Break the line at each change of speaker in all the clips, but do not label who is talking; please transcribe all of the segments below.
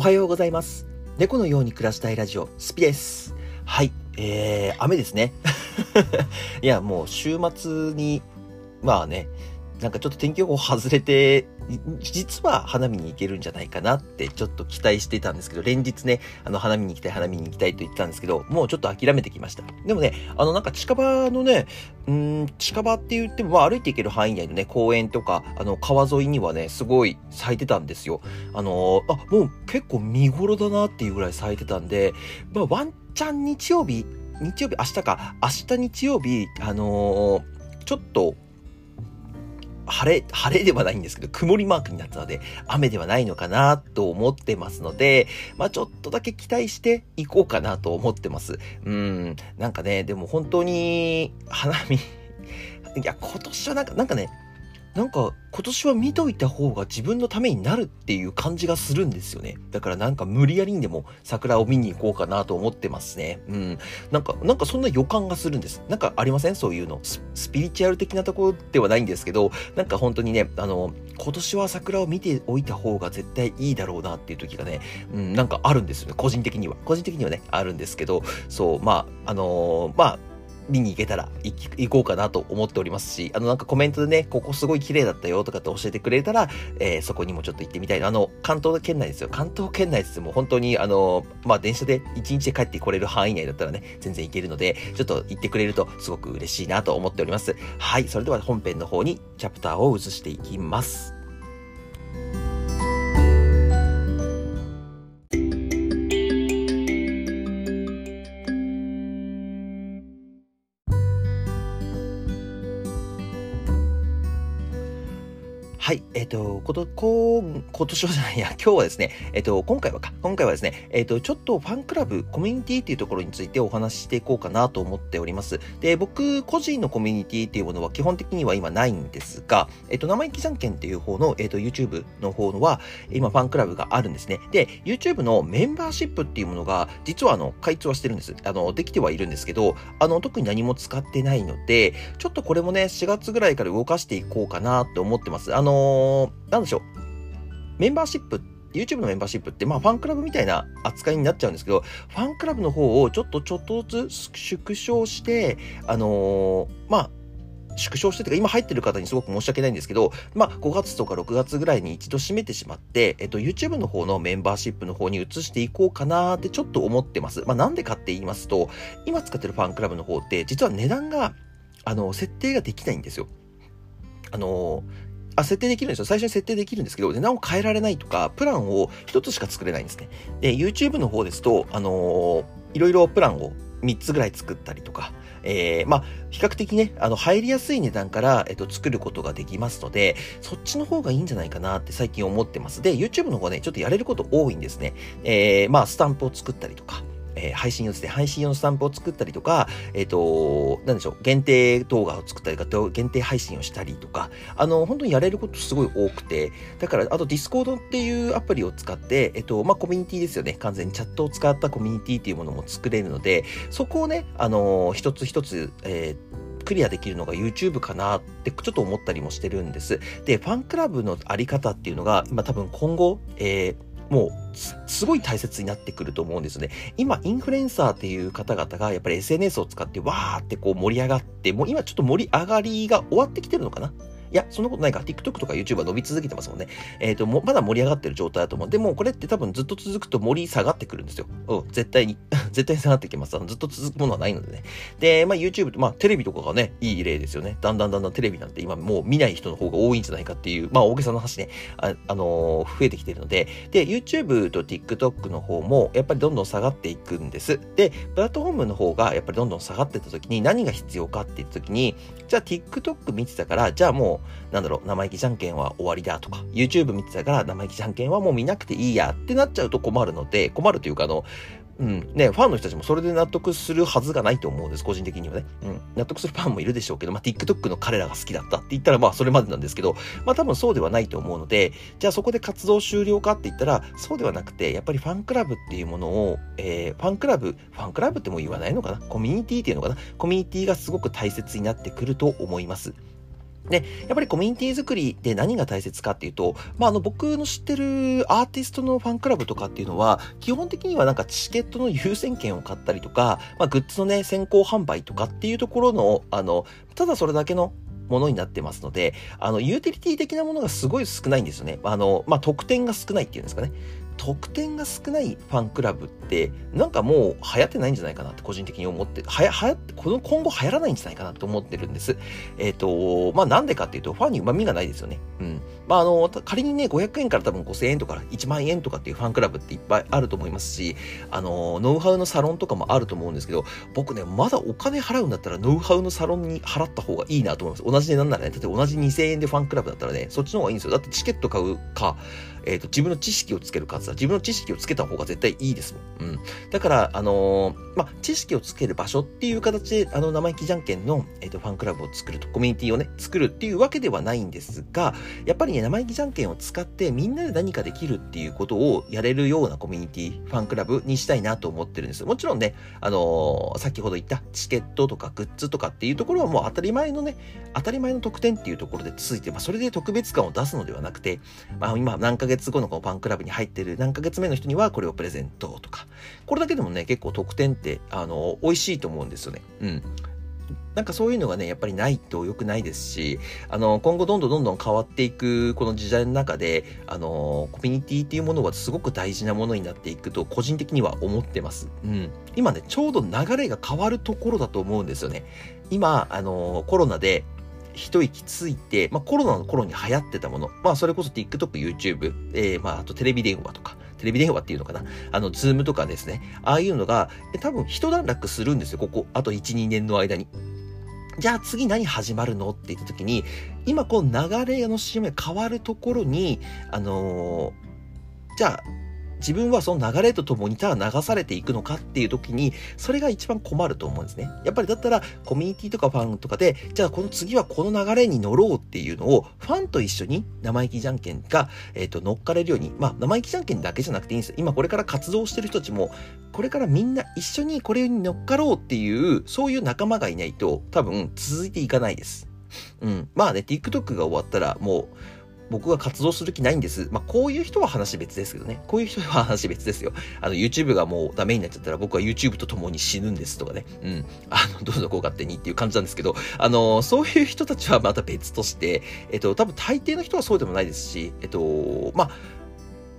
おはようございます。猫のように暮らしたいラジオ、スピです。はい、えー、雨ですね。いや、もう週末に、まあね、なんかちょっと天気予報外れて、実は花見に行けるんじゃないかなってちょっと期待してたんですけど、連日ね、あの花見に行きたい、花見に行きたいと言ってたんですけど、もうちょっと諦めてきました。でもね、あのなんか近場のね、うん、近場って言っても、まあ歩いて行ける範囲内のね、公園とか、あの川沿いにはね、すごい咲いてたんですよ。あのーあ、もう結構見頃だなっていうぐらい咲いてたんで、まあワンチャン日曜日、日曜日、明日か、明日日曜日、あのーちょっと、晴れ、晴れではないんですけど、曇りマークになったので、雨ではないのかなと思ってますので、まあちょっとだけ期待していこうかなと思ってます。うん、なんかね、でも本当に、花見、いや、今年はなんか、なんかね、なんか今年は見といた方が自分のためになるっていう感じがするんですよね。だからなんか無理やりにでも桜を見に行こうかなと思ってますね。うん。なんか、なんかそんな予感がするんです。なんかありません？そういうのス。スピリチュアル的なところではないんですけど、なんか本当にね、あの、今年は桜を見ておいた方が絶対いいだろうなっていう時がね、うん、なんかあるんですよね。個人的には。個人的にはね、あるんですけど、そう、まあ、あのーまあ、見に行けたら行行こうかなと思っておりますし、あのなんかコメントでね、ここすごい綺麗だったよとかって教えてくれたら、えーそこにもちょっと行ってみたいな。あの、関東圏内ですよ。関東圏内ですもう本当にあの、まあ電車で1日で帰ってこれる範囲内だったらね、全然行けるので、ちょっと行ってくれるとすごく嬉しいなと思っております。はい、それでは本編の方にチャプターを移していきます。はい、えっ、と、こと、こう、今年はじゃないや、今日はですね、えっ、と、今回はか、今回はですね、えっ、と、ちょっとファンクラブ、コミュニティっていうところについてお話ししていこうかなと思っております。で、僕、個人のコミュニティっていうものは基本的には今ないんですが、えっ、と、生意気じゃんけんっていう方の、えっ、と、YouTube の方のは、今、ファンクラブがあるんですね。で、YouTube のメンバーシップっていうものが、実はあの、開通はしてるんです。あの、できてはいるんですけど、あの、特に何も使ってないので、ちょっとこれもね、4月ぐらいから動かしていこうかなと思ってます。あのーなんでしょう。メンバーシップ YouTube のメンバーシップって、まあ、ファンクラブみたいな扱いになっちゃうんですけど、ファンクラブの方をちょっとちょっとずつ縮小して、あのーまあ、縮小してというか、今入ってる方にすごく申し訳ないんですけど、まあ、5月とか6月ぐらいに一度閉めてしまって、えっと、YouTube の方のメンバーシップの方に移していこうかなってちょっと思ってます。まあ、なんでかって言いますと、今使ってるファンクラブの方って、実は値段が、あの、設定ができないんですよ。あの、あ、設定できるんですよ。最初に設定できるんですけど、値段を変えられないとか、プランを一つしか作れないんですね。で、YouTube の方ですと、あのーいろいろプランを3つぐらい作ったりとか、えー、まあ、比較的ね、あの、入りやすい値段から、えっと、作ることができますので、そっちの方がいいんじゃないかなって最近思ってます。で、YouTube の方ね、ちょっとやれること多いんですね。えー、まあ、スタンプを作ったりとか、えー配信用ですね、配信用のスタンプを作ったりとか、えっ、と、なんでしょう、限定動画を作ったりとか、限定配信をしたりとか、あの、本当にやれることすごい多くて、だから、あと Discord っていうアプリを使って、えっ、と、まあ、コミュニティですよね。完全にチャットを使ったコミュニティっていうものも作れるので、そこをね、あの、一つ一つ、えークリアできるのが YouTube かなってちょっと思ったりもしてるんです。で、ファンクラブのあり方っていうのが、今多分今後、えーもうす、ごい大切になってくると思うんですね。今、インフルエンサーっていう方々が、やっぱり SNS を使って、わーってこう盛り上がって、もう今ちょっと盛り上がりが終わってきてるのかないや、そんなことないか。TikTok とか YouTube は伸び続けてますもんね。えっ、と、まだ盛り上がってる状態だと思う。でも、これって多分ずっと続くと盛り下がってくるんですよ。うん、絶対に。絶対に下がってきます。ずっと続くものはないのでね。で、まあ YouTube と、まあテレビとかがね、いい例ですよね。だんだんだんだんテレビなんて今もう見ない人の方が多いんじゃないかっていう、まあ大げさな話ね、あ、あのー増えてきてるので、で、YouTube と TikTok の方もやっぱりどんどん下がっていくんです。で、プラットフォームの方がやっぱりどんどん下がってた時に何が必要かって言った時に、じゃあ TikTok 見てたから、じゃあもう、なんだろう、生意気じゃんけんは終わりだとか、YouTube 見てたから生意気じゃんけんはもう見なくていいやってなっちゃうと困るので、困るというかあの、うん、ね、ファンの人たちもそれで納得するはずがないと思うんです、個人的にはね。うん、納得するファンもいるでしょうけど、まあ、TikTok の彼らが好きだったって言ったら、まあ、それまでなんですけど、まあ、多分そうではないと思うので、じゃあそこで活動終了かって言ったら、そうではなくて、やっぱりファンクラブっていうものを、えー、ファンクラブ、ファンクラブっても言わないのかな？コミュニティっていうのかな？コミュニティがすごく大切になってくると思います。で、やっぱりコミュニティ作りで何が大切かっていうと、まあ、あの、僕の知ってるアーティストのファンクラブとかっていうのは、基本的にはなんかチケットの優先権を買ったりとか、まあ、グッズのね、先行販売とかっていうところの、あの、ただそれだけのものになってますので、あの、ユーティリティ的なものがすごい少ないんですよね。あの、まあ、得点が少ないっていうんですかね。得点が少ないファンクラブって、なんかもう流行ってないんじゃないかなって個人的に思って、はや、はやって、この今後流行らないんじゃないかなと思ってるんです。えっ、ー、と、まあなんでかっていうと、ファンに旨味がないですよね。うん。まああの、仮にね、500円から多分5000円とか1万円とかっていうファンクラブっていっぱいあると思いますし、あの、ノウハウのサロンとかもあると思うんですけど、僕ね、まだお金払うんだったらノウハウのサロンに払った方がいいなと思います。同じ値段ならね、例えば同じ2000円でファンクラブだったらね、そっちの方がいいんですよ。だってチケット買うか、えっ、ー、と、自分の知識をつける数だ。自分の知識をつけた方が絶対いいですもん。うん。だから、あのー、まあ、知識をつける場所っていう形で、あの、生意気じゃんけんの、えっ、ー、と、ファンクラブを作ると、コミュニティをね、作るっていうわけではないんですが、やっぱりね、生意気じゃんけんを使ってみんなで何かできるっていうことをやれるようなコミュニティ、ファンクラブにしたいなと思ってるんです。もちろんね、あの先ほど言ったチケットとかグッズとかっていうところはもう当たり前のね、当たり前の特典っていうところでついて、まあ、それで特別感を出すのではなくて、まあ、今何ヶ月後のこのファンクラブに入ってる何ヶ月目の人にはこれをプレゼントとか、これだけでもね、結構得点って、あの、美味しいと思うんですよね。うん。なんかそういうのがね、やっぱりないと良くないですし、あの、今後どんどんどんどん変わっていくこの時代の中で、あの、コミュニティっていうものはすごく大事なものになっていくと、個人的には思ってます。うん。今ね、ちょうど流れが変わるところだと思うんですよね。今、あの、コロナで、一息ついて、まあ、コロナの頃に流行ってたもの、まあ、それこそ TikTok、YouTube、えー、まあ、あとテレビ電話とか、テレビ電話っていうのかなあの、ズームとかですね。ああいうのが、多分一段落するんですよ、ここ。あと1、2年の間に。じゃあ次何始まるのって言った時に、今こう流れの CM が変わるところに、あのー、じゃあ自分はその流れとともにただ流されていくのかっていう時に、それが一番困ると思うんですね。やっぱりだったら、コミュニティとかファンとかで、じゃあこの次はこの流れに乗ろうっていうのを、ファンと一緒に生意気じゃんけんが、えっ、ー、と、乗っかれるように、まあ、生意気じゃんけんだけじゃなくていいんですよ。今これから活動してる人たちも、これからみんな一緒にこれに乗っかろうっていう、そういう仲間がいないと、多分続いていかないです。うん。まあね、TikTok が終わったら、もう、僕が活動する気ないんです。まあ、こういう人は話別ですけどね。こういう人は話別ですよ。あの、YouTube がもうダメになっちゃったら僕は YouTube と共に死ぬんですとかね。うん。あの、どうぞこう勝手にっていう感じなんですけど、あの、そういう人たちはまた別として、えっと、多分大抵の人はそうでもないですし、えっと、まあ、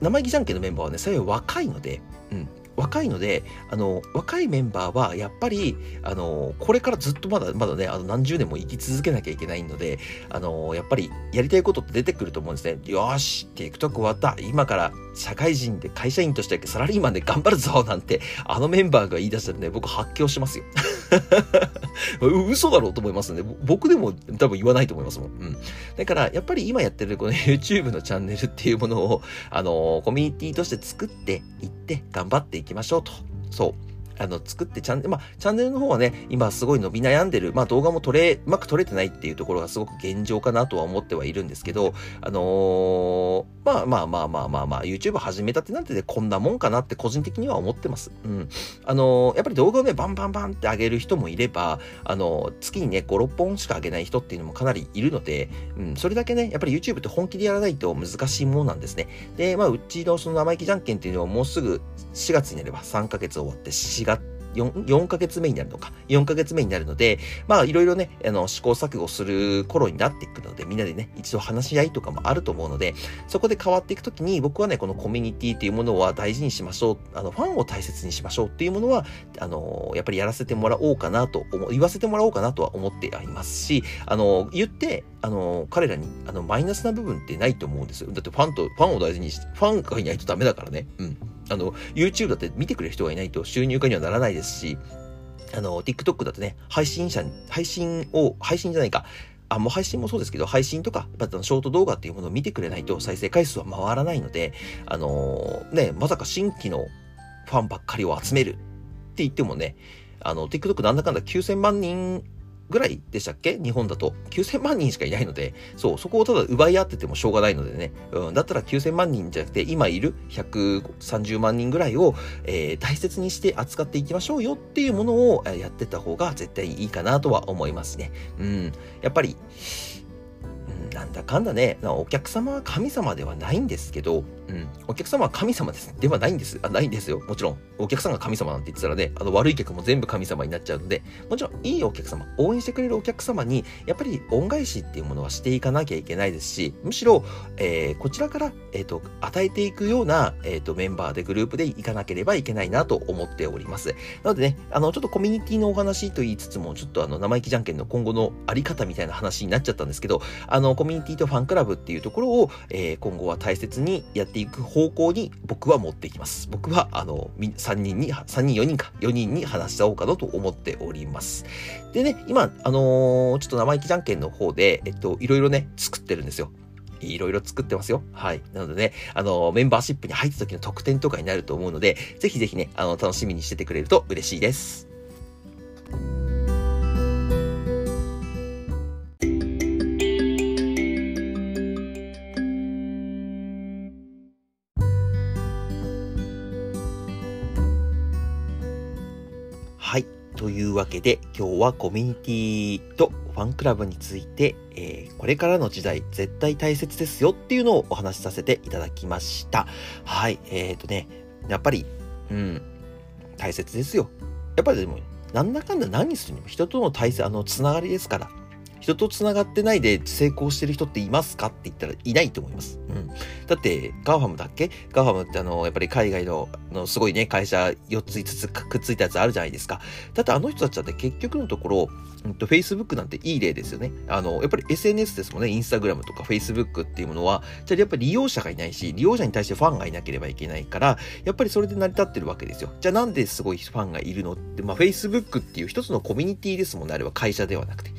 生意気じゃんけんのメンバーはね、幸い若いので、うん。若いので、あの、若いメンバーは、やっぱり、あの、これからずっとまだ、まだね、あの、何十年も生き続けなきゃいけないので、あの、やっぱり、やりたいことって出てくると思うんですね。よし、TikTok 終わった。今から、社会人で会社員としてサラリーマンで頑張るぞなんて、あのメンバーが言い出したらね、僕発狂しますよ。嘘だろうと思いますね。僕でも多分言わないと思いますもん。うん。だから、やっぱり今やってるこの YouTube のチャンネルっていうものを、あの、コミュニティとして作っていって頑張っていきましょうと。そう。あの、作ってチャンネル、まあ、チャンネルの方はね、今すごい伸び悩んでる、まあ、動画も撮れ、うまく撮れてないっていうところがすごく現状かなとは思ってはいるんですけど、あのー、まあまあまあまあまあまあ、YouTube 始めたってなんてね、こんなもんかなって個人的には思ってます。うん。あのー、やっぱり動画をね、バンバンバンって上げる人もいれば、あのー、月にね、5、6本しか上げない人っていうのもかなりいるので、うん、それだけね、やっぱり YouTube って本気でやらないと難しいものなんですね。で、まあ、うちのその生意気じゃんけんっていうのはもうすぐ4月になれば3ヶ月終わって4月、4, 4ヶ月目になるのか、4ヶ月目になるので、まあいろいろね、あの試行錯誤する頃になっていくので、みんなでね、一度話し合いとかもあると思うので、そこで変わっていくときに、僕はね、このコミュニティっていうものは大事にしましょう、あの、ファンを大切にしましょうっていうものは、あの、やっぱりやらせてもらおうかなと思、言わせてもらおうかなとは思っていますし、あの、言って、あの、彼らに、あの、マイナスな部分ってないと思うんですよ。だってファンと、ファンを大事にして、ファンがいないとダメだからね。うん。あの、YouTube だって見てくれる人がいないと収入化にはならないですし、あの、TikTok だとね、配信者に、配信を、配信じゃないか、あ、もう配信もそうですけど、配信とか、またショート動画っていうものを見てくれないと再生回数は回らないので、あのー、ね、まさか新規のファンばっかりを集めるって言ってもね、あの、TikTok なんだかんだ9000万人ぐらいでしたっけ？日本だと。9000万人しかいないので、そう、そこをただ奪い合っててもしょうがないのでね。うん、だったら9000万人じゃなくて、今いる130万人ぐらいを、えー、大切にして扱っていきましょうよっていうものをやってた方が絶対いいかなとは思いますね。うん。やっぱり、なんだかんだね、お客様は神様ではないんですけど、うん、お客様は神様です。ではないんです。あ、ないんですよ。もちろん。お客さんが神様なんて言ってたらね、あの悪い客も全部神様になっちゃうので、もちろんいいお客様、応援してくれるお客様に、やっぱり恩返しっていうものはしていかなきゃいけないですし、むしろ、えー、こちらから、えっ、ー、と、与えていくような、えっ、ー、と、メンバーでグループでいかなければいけないなと思っております。なのでね、あの、ちょっとコミュニティのお話と言いつつも、ちょっとあの、生意気じゃんけんの今後のあり方みたいな話になっちゃったんですけど、あの、ミュニティとファンクラブっていうところを、えー、今後は大切にやっていく方向に僕は持っていきます。僕は、あの、3人に、3人、4人か、4人に話し合おうかなと思っております。でね、今、あのー、ちょっと生意気じゃんけんの方で、えっと、いろいろね、作ってるんですよ。いろいろ作ってますよ。はい。なのでね、あの、メンバーシップに入った時の特典とかになると思うので、ぜひぜひね、あの、楽しみにしててくれると嬉しいです。わけで、今日はコミュニティとファンクラブについて、えー、これからの時代絶対大切ですよっていうのをお話しさせていただきました。はい、えっ、ー、とね、やっぱり、うん、大切ですよ。やっぱりでも、なんだかんだ何するにも人との対戦、あの、つながりですから。人と繋がってないで成功してる人っていますかって言ったらいないと思います。うん。だって、 GAFAMだっけ？ GAFAMってあの、やっぱり海外の、のすごいね、会社4つ5つくっついたやつあるじゃないですか。だってあの人たちだって結局のところ、うんと、Facebook なんていい例ですよね。あの、やっぱり SNS ですもんね。Instagram とか Facebook っていうものは、じゃあやっぱり利用者がいないし、利用者に対してファンがいなければいけないから、やっぱりそれで成り立ってるわけですよ。じゃあなんですごいファンがいるのって、まあ Facebook っていう一つのコミュニティですもんね。あれは会社ではなくて。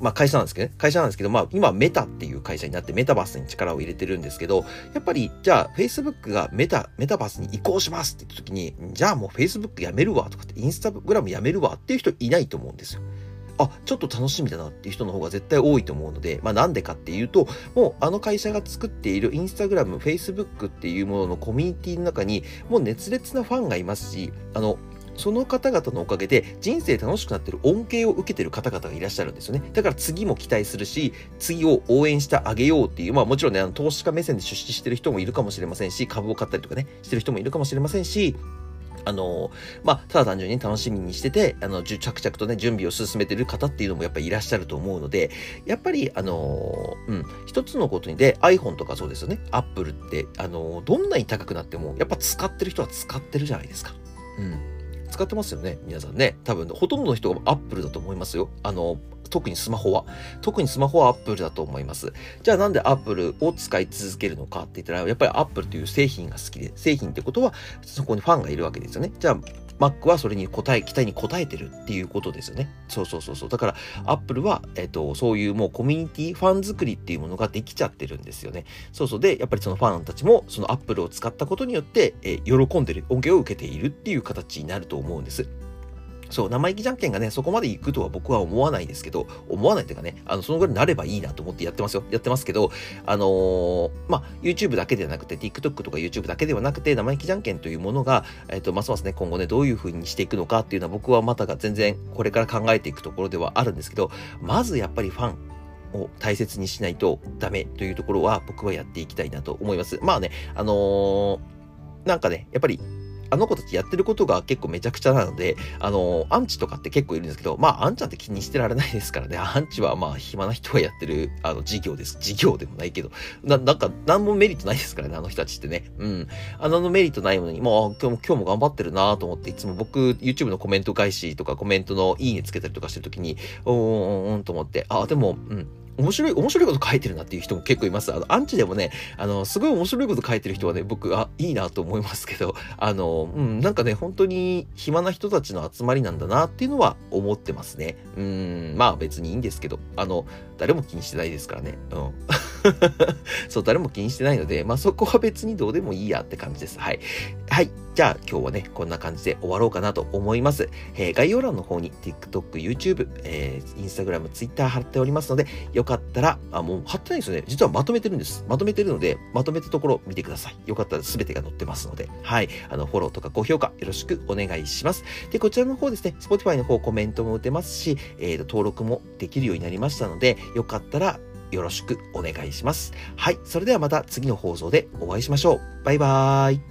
まあ会社なんですけどね。会社なんですけど、まあ今メタっていう会社になってメタバースに力を入れてるんですけど、やっぱりじゃあ Facebook がメタ、メタバースに移行しますって言った時に、じゃあもう Facebook やめるわとかって、インスタグラムやめるわっていう人いないと思うんですよ。あ、ちょっと楽しみだなっていう人の方が絶対多いと思うので、まあなんでかっていうと、もうあの会社が作っているインスタグラム、Facebook っていうもののコミュニティの中に、もう熱烈なファンがいますし、あの、その方々のおかげで人生楽しくなってる恩恵を受けてる方々がいらっしゃるんですよね。だから次も期待するし、次を応援してあげようっていう、まあもちろんね、あの投資家目線で出資してる人もいるかもしれませんし、株を買ったりとかね、してる人もいるかもしれませんし、あの、まあ、ただ単純に楽しみにしてて、あの、着々とね、準備を進めてる方っていうのもやっぱりいらっしゃると思うので、やっぱり、あの、うん、一つのことにで、iPhone とかそうですよね、Apple って、あの、どんなに高くなっても、やっぱ使ってる人は使ってるじゃないですか。うん。使ってますよね、皆さんね。多分、ほとんどの人が Apple だと思いますよ。あの、特にスマホは。特にスマホは Apple だと思います。じゃあなんで Apple を使い続けるのかって言ったら、やっぱり Apple という製品が好きで、製品ってことはそこにファンがいるわけですよね。じゃあ Mac はそれに答え、期待に応えてるっていうことですよね。そうそうそうそう。だから、Apple は、えっ、と、そういうもうコミュニティ、ファン作りっていうものができちゃってるんですよね。そうそう。で、やっぱりそのファンたちも、その Apple を使ったことによって、えー、喜んでる、恩恵を受けているっていう形になると思うんです。そう、生意気じゃんけんがね、そこまで行くとは僕は思わないですけど、思わないっていうかね、あの、そのぐらいになればいいなと思ってやってますよ。やってますけど、あのー、まあ、YouTube だけではなくて、TikTok とか YouTube だけではなくて、生意気じゃんけんというものが、えっ、と、ますますね、今後ね、どういう風にしていくのかっていうのは僕はまたが全然これから考えていくところではあるんですけど、まずやっぱりファン、を大切にしないとダメというところは僕はやっていきたいなと思います。まあね、あのー、なんかね、やっぱりあの子たちやってることが結構めちゃくちゃなので、あの、アンチとかって結構いるんですけど、まあ、アンちゃんって気にしてられないですからね。アンチはまあ、暇な人がやってる、あの、事業です。事業でもないけど、な、なんか、なんもメリットないですからね、あの人たちってね。うん。あのメリットないのに、もう、今日も、今日も頑張ってるなと思って、いつも僕、YouTube のコメント返しとか、コメントのいいねつけたりとかしてるときに、うんうんうんと思って、あ、でも、うん。面白い、面白いこと書いてるなっていう人も結構います。あの、アンチでもね、あの、すごい面白いこと書いてる人はね、僕、あ、いいなと思いますけど、あの、うん、なんかね、本当に暇な人たちの集まりなんだなっていうのは思ってますね。うん、まあ別にいいんですけど、あの、誰も気にしてないですからね。うん。そう、誰も気にしてないので、まあそこは別にどうでもいいやって感じです。はい。はい。じゃあ今日はね、こんな感じで終わろうかなと思います。えー、概要欄の方に TikTok、YouTube、えー、Instagram、Twitter 貼っておりますので、よかったら、あ、もう貼ってないですよね。実はまとめてるんです。まとめてるので、まとめたところ見てください。よかったら全てが載ってますので、はい。あの、フォローとか高評価よろしくお願いします。で、こちらの方ですね、Spotify の方コメントも打てますし、えー、登録もできるようになりましたので、よかったらよろしくお願いします。はい。それではまた次の放送でお会いしましょう。バイバーイ。